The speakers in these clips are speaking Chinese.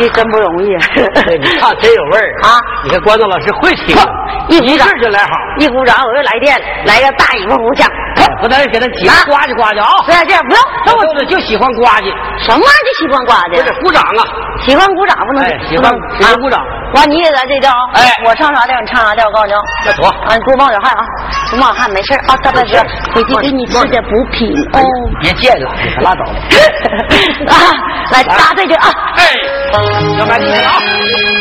这真不容易。你唱真有味儿啊！你看关东老师会听，一鼓掌就来好，一鼓掌我又来电，来个大尾巴鼓响。不能给他挤呱唧呱唧啊！对这样不用，那我就喜欢呱唧。什么就喜欢呱唧？不是鼓掌啊！喜欢鼓掌不能喜欢喜欢鼓掌。完你也来这调哎，我唱啥调你唱啥调，我告诉你啊。那妥。啊，你多冒点汗啊，不冒汗没事啊。大白哥回去给你吃点补品哦。别见了，你可拉倒吧。啊，来搭这句啊。哎，要买听啊。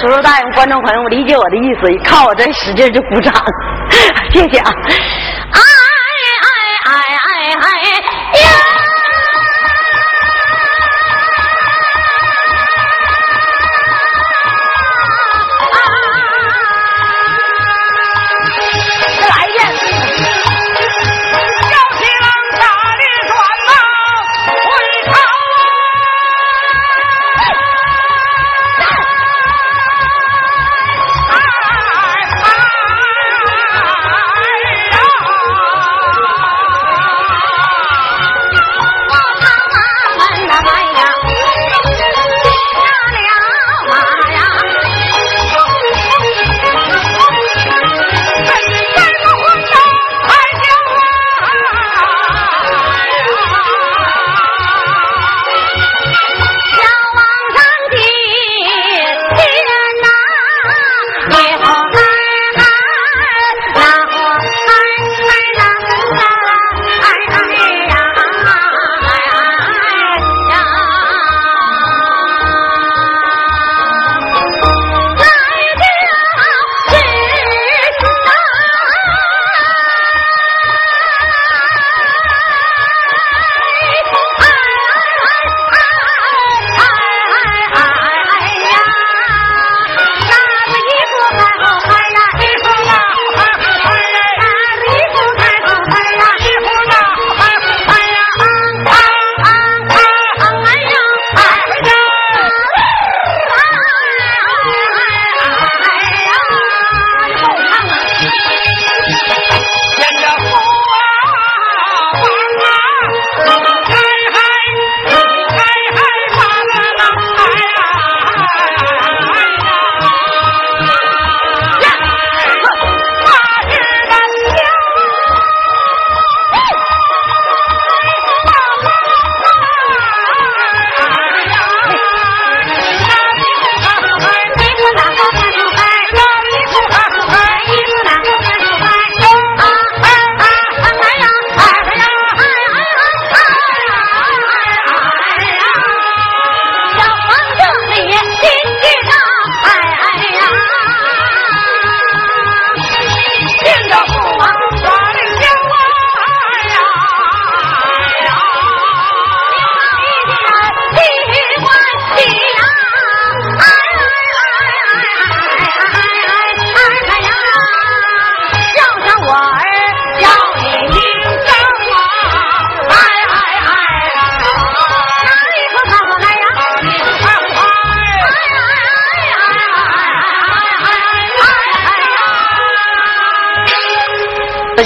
叔叔大爷、观众朋友们理解我的意思，一看我这使劲就鼓掌，谢谢啊！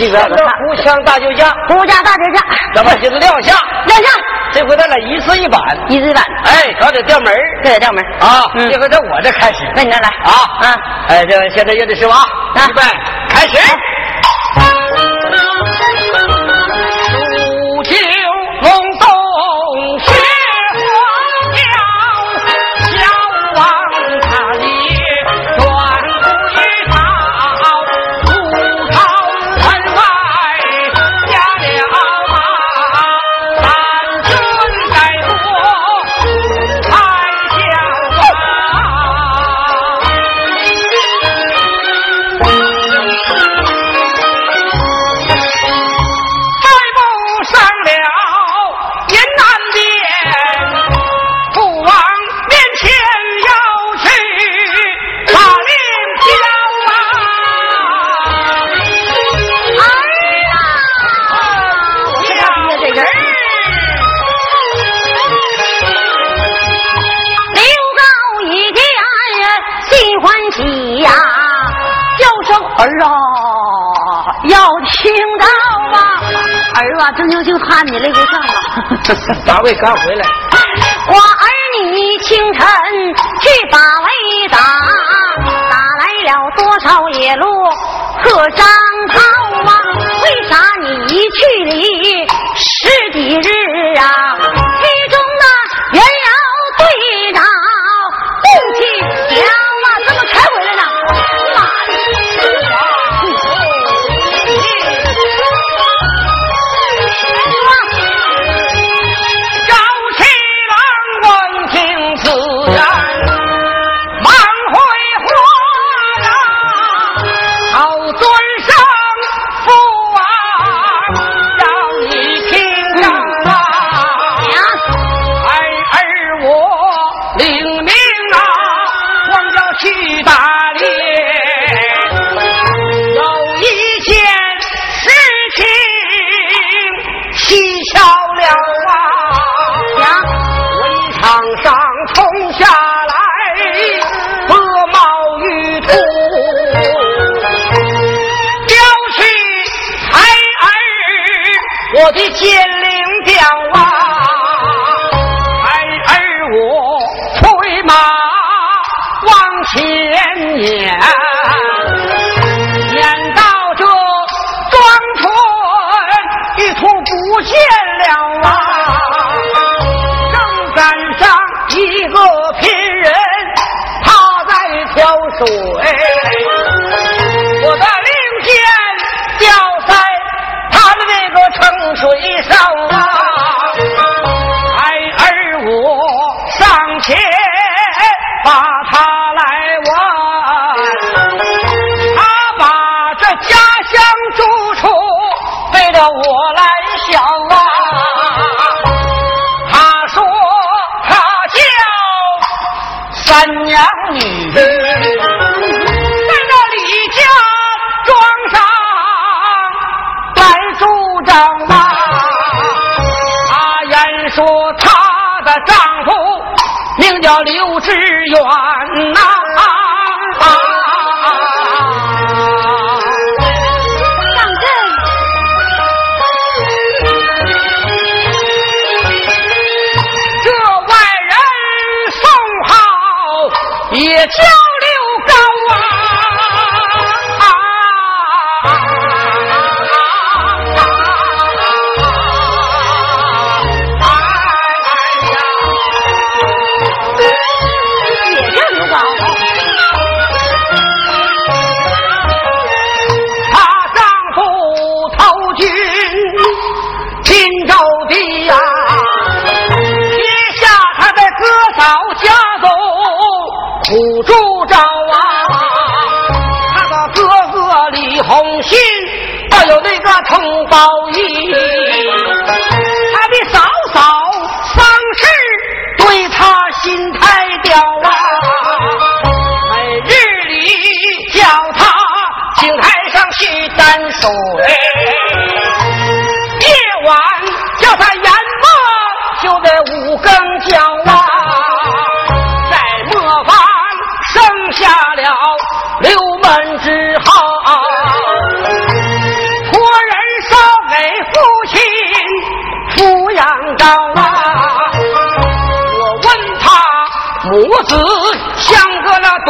这边的胡枪大救驾，胡家大救驾，咱把鞋子撂下，撂下。这回咱俩一次一板，一次一板。哎，搞点调门这点调门啊。这回在我这开始，那你那来啊啊！哎，这现在乐队师傅啊，预备开始。了。大卫刚回来。我儿你清晨去把围打，打来了多少野鹿和张涛啊？为啥你一去离十几日啊？其中我的剑灵吊啊！孩儿我催马往前撵。撵到这庄村，一处不见了啊！正赶上一个贫人趴在挑水，水上啊！孩儿我上前把他来挽。他把这家乡住处背了我她的丈夫名叫刘志远呐、上阵。这外人送号也叫个同胞衣，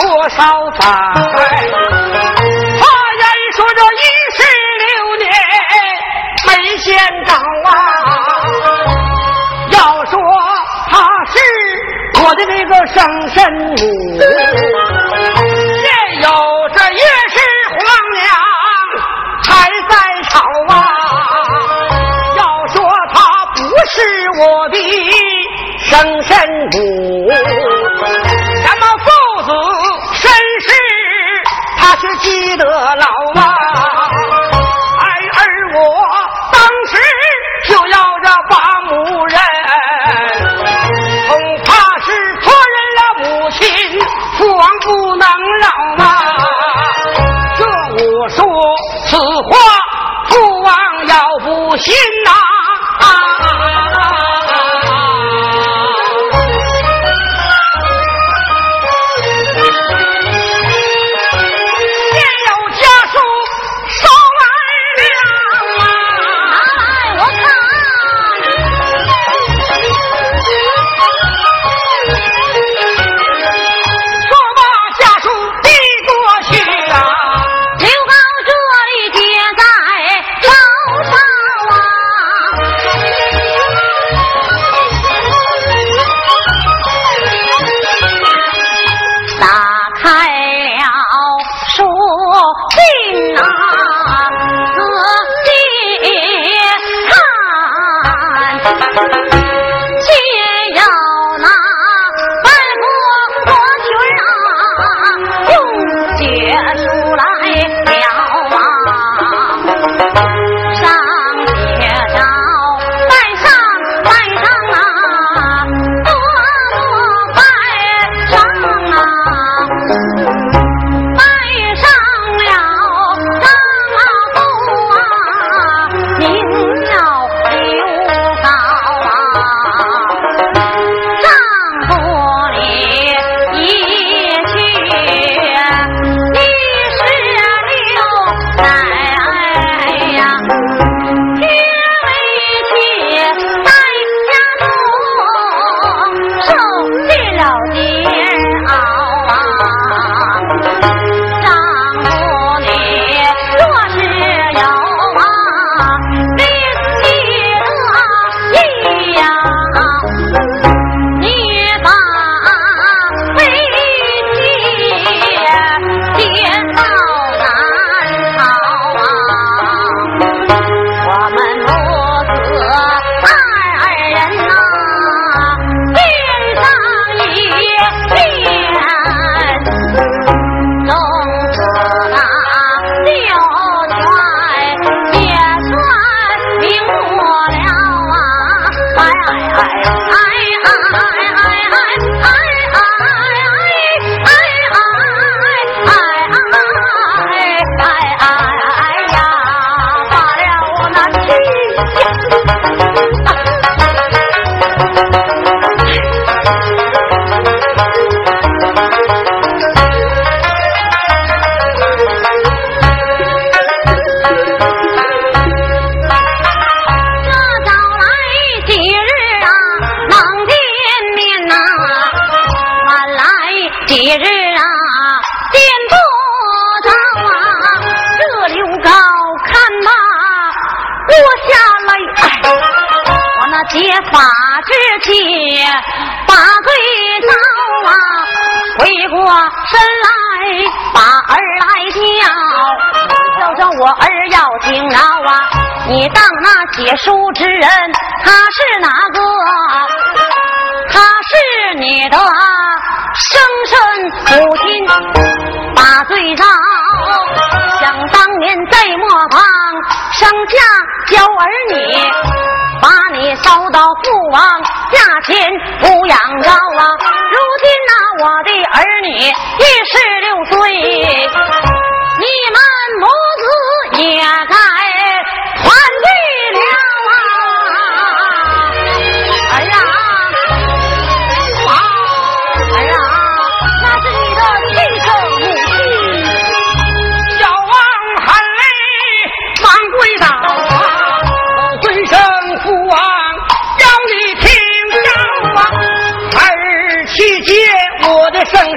多少载？他言说这一十六年没见着啊。要说他是我的那个生身母，也有这也是皇娘还在吵啊。要说他不是我的生身母，什么父子是，他却记得牢啊。孩儿我当时就要这把母人，恐怕是错认了母亲，父王不能饶啊。这我说此话，父王要不信呐、之妻把罪遭啊，回过身来把儿来叫，叫叫我儿要听饶啊！你当那写书之人，他是哪个？他是你的。生身母亲把罪遭，想当年在磨坊生下小儿女，你烧到父王驾前抚养着啊。如今呐，我的儿女一十六岁，你们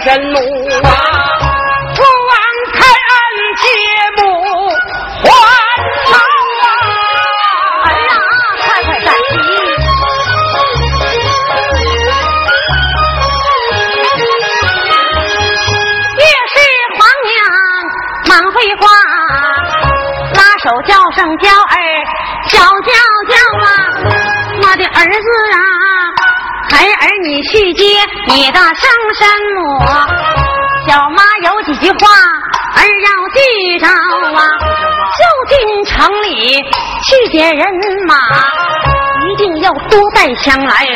神怒啊！父王开恩接母还朝啊！儿啊，快快站起！越是皇娘忙回话，拉手叫声娇儿，小娇娇啊，我的儿子啊！孩儿，你去接你的生身母。小妈有几句话儿要记着啊，就进城里去接人马，一定要多带枪来，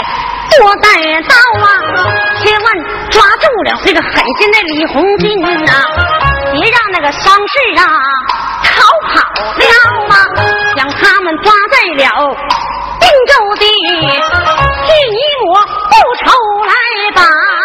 多带刀啊，千万抓住了这个狠心的李红军呐，别让那个伤势啊逃跑了啊，将他们抓在了。定州的，替你我不愁来打，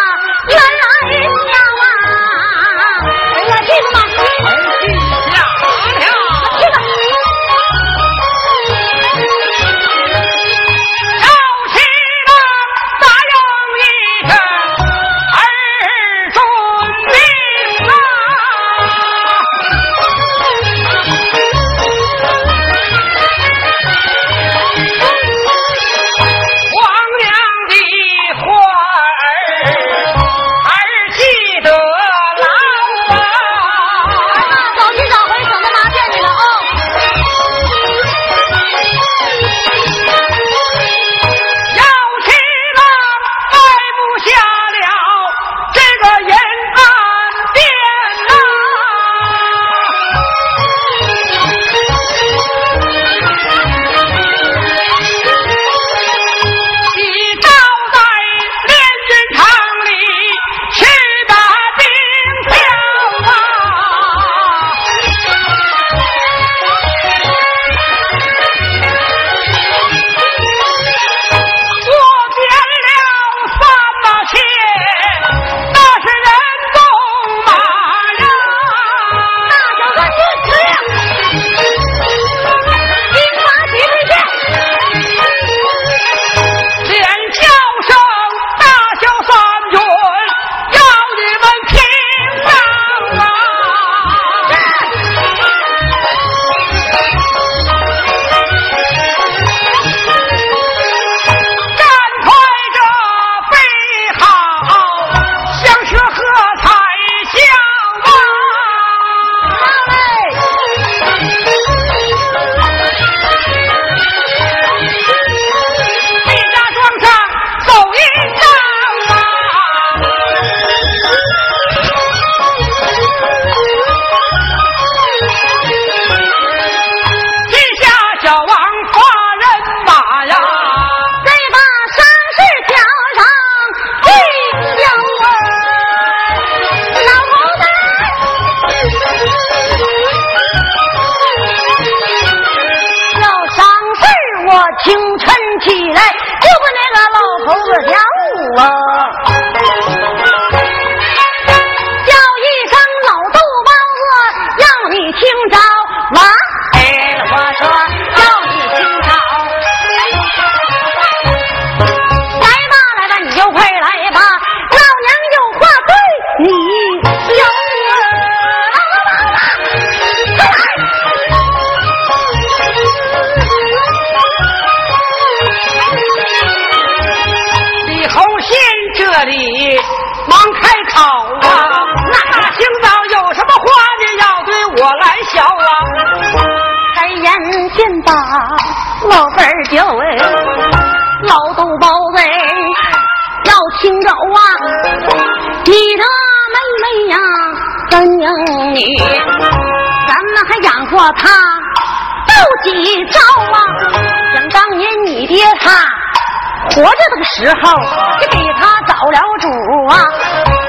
活着的时候，就给他找了主啊，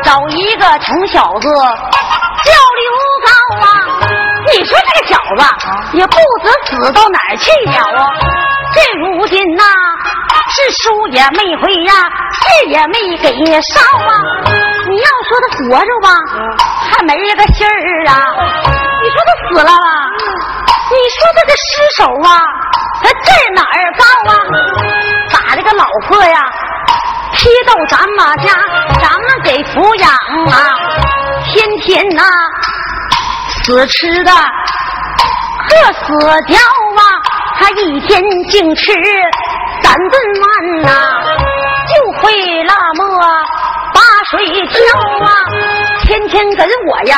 找一个穷小子叫刘高啊。你说这个小子也不知死到哪儿去了啊！这如今呐，是书也没回呀，信也没给捎啊。你要说他活着吧，还没个信儿啊。你说他死了吧，你说这个尸首啊，他在哪儿告啊？我这个老婆呀批到咱们家，咱们给抚养啊，天天呐。死吃的，喝死掉啊！他一天净吃三顿饭呐，就会那么把水挑啊！天天跟我呀，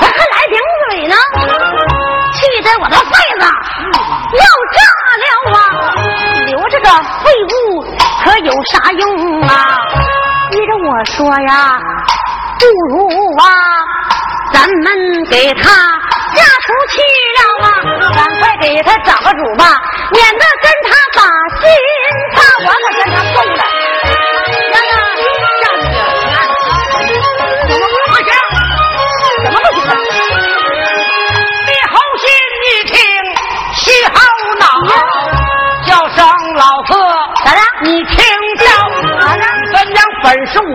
我还来顶嘴呢，气得我的肺子要炸了啊！我这个废物可有啥用啊？依着我说呀，不如啊。咱们给他嫁出去了啊！赶快给他找个主吧，免得跟他把心操。我可跟他送了。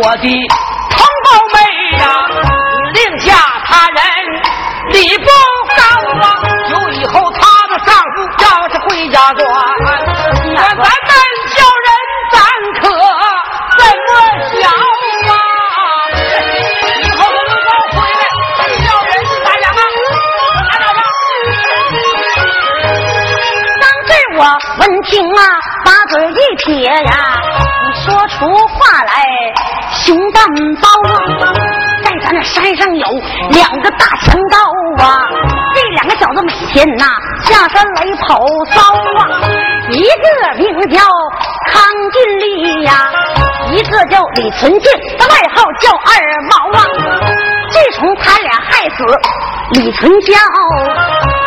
我的两个大强盗啊，这两个小子每天呐下山来跑骚啊，一个名叫康俊利呀，一个叫李存敬，他外号叫二毛啊。自从他俩害死李存孝，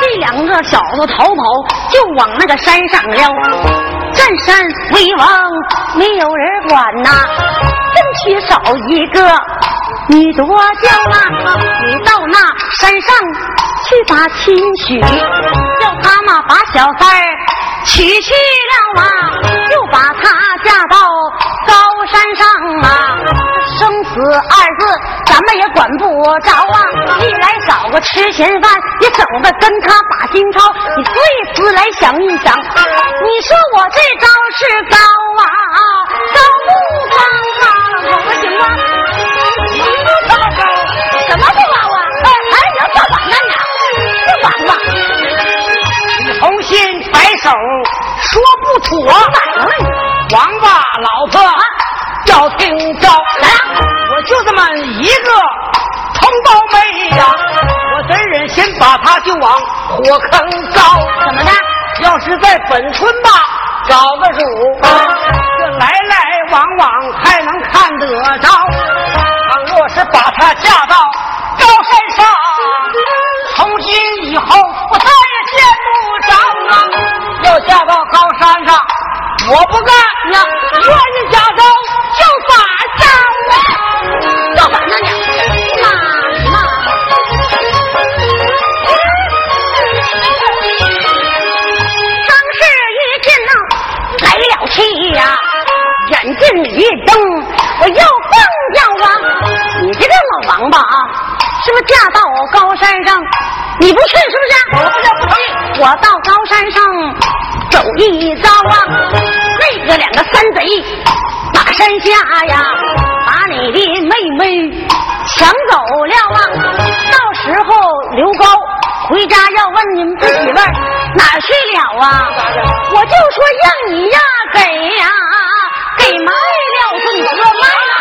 这两个小子逃跑就往那个山上了，占山为王没有人管呐，争取少一个。你多叫啊！你到那山上去把亲许，叫他妈把小三儿娶去了啊，就把她嫁到高山上啊。生死二字咱们也管不着啊，一来找个吃闲饭，也走的跟他把心操。你对此来想一想，你说我这招是高啊，高不高啊？可不行吗？手说不妥，王八老婆要听招，来，我就这么一个同胞妹呀，我怎忍心把她就往火坑烧？怎么的？要是在本村吧，找个主，打山下呀，把你的妹妹抢走了啊！到时候刘高回家要问你们自媳妇哪去了啊？我就说让你呀给呀给卖了，说你说卖了。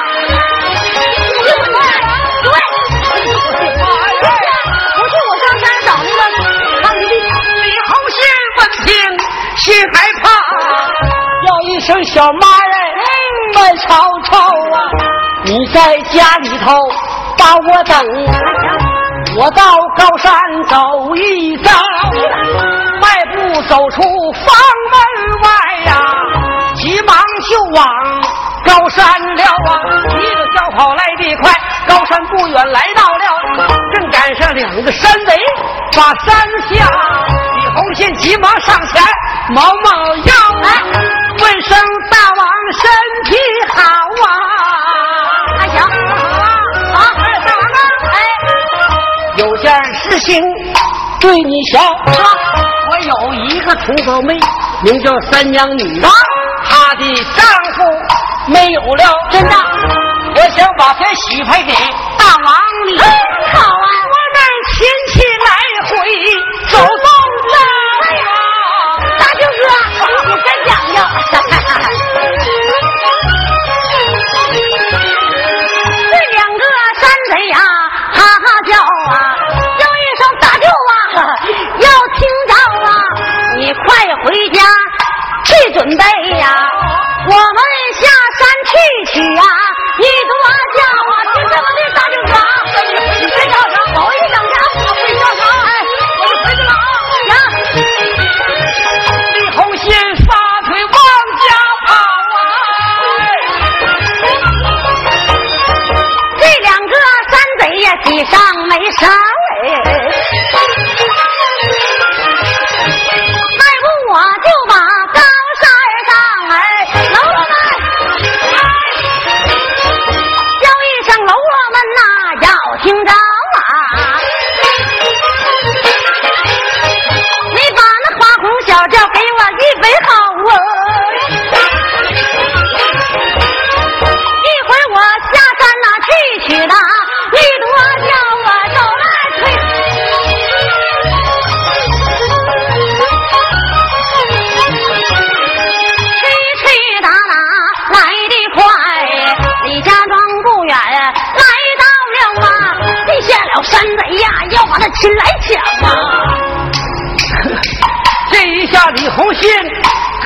心害怕。叫一声小妈在家里头把我等，我到高山走一遭，迈步走出房门外呀，急忙就往高山了啊！一个小跑来得快，高山不远来到了，正赶上两个山贼把山下，李红信急忙上前毛毛腰啊！问声大王身体好啊！有件事情对你说，我有一个土狗妹，名叫三娘女啊，她的丈夫没有了，真的，我想把她许配给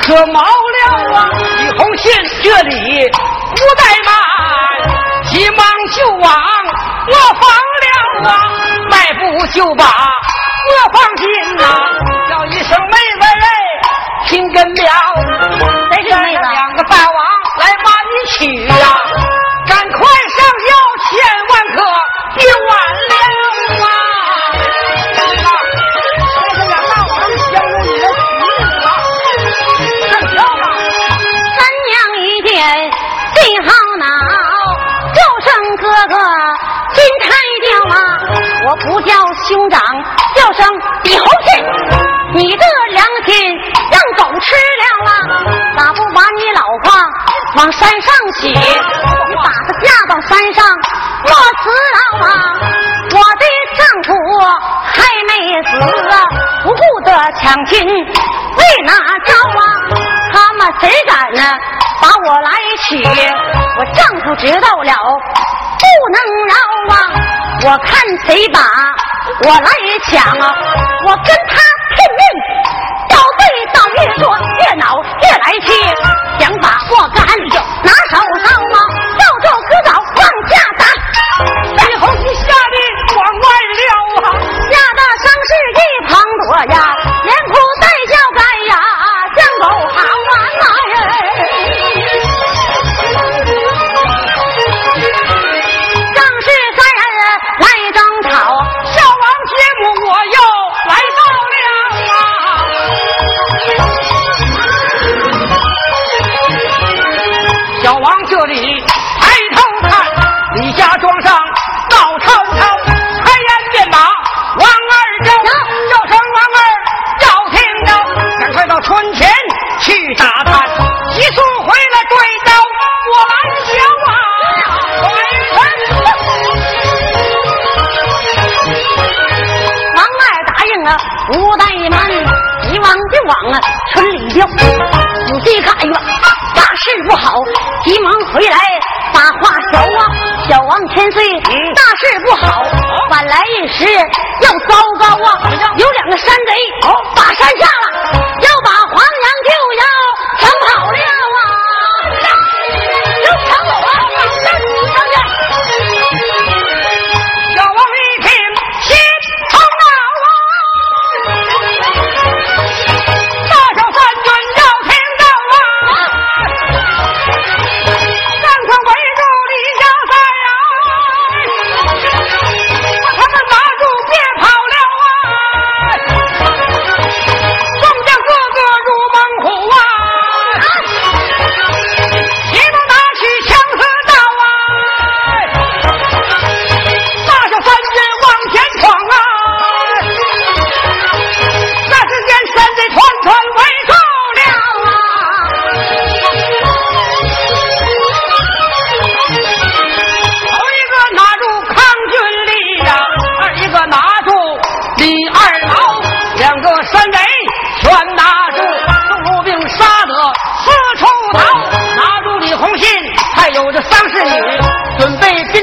可毛了啊！李红信这里不怠慢，急忙就往卧房了啊！迈步就把卧房进呐，叫一声妹妹哎，听根了，这是？两个大王来把你娶呀！赶快往山上起？你把她嫁到山上落死了啊！我的丈夫还没死，不顾的抢亲为哪招啊？他们谁敢呢把我来娶？我丈夫知道了不能饶啊！我看谁把我来抢啊！我跟他拼命，到对到越说越恼越来气，想把我赶，拿好上来准备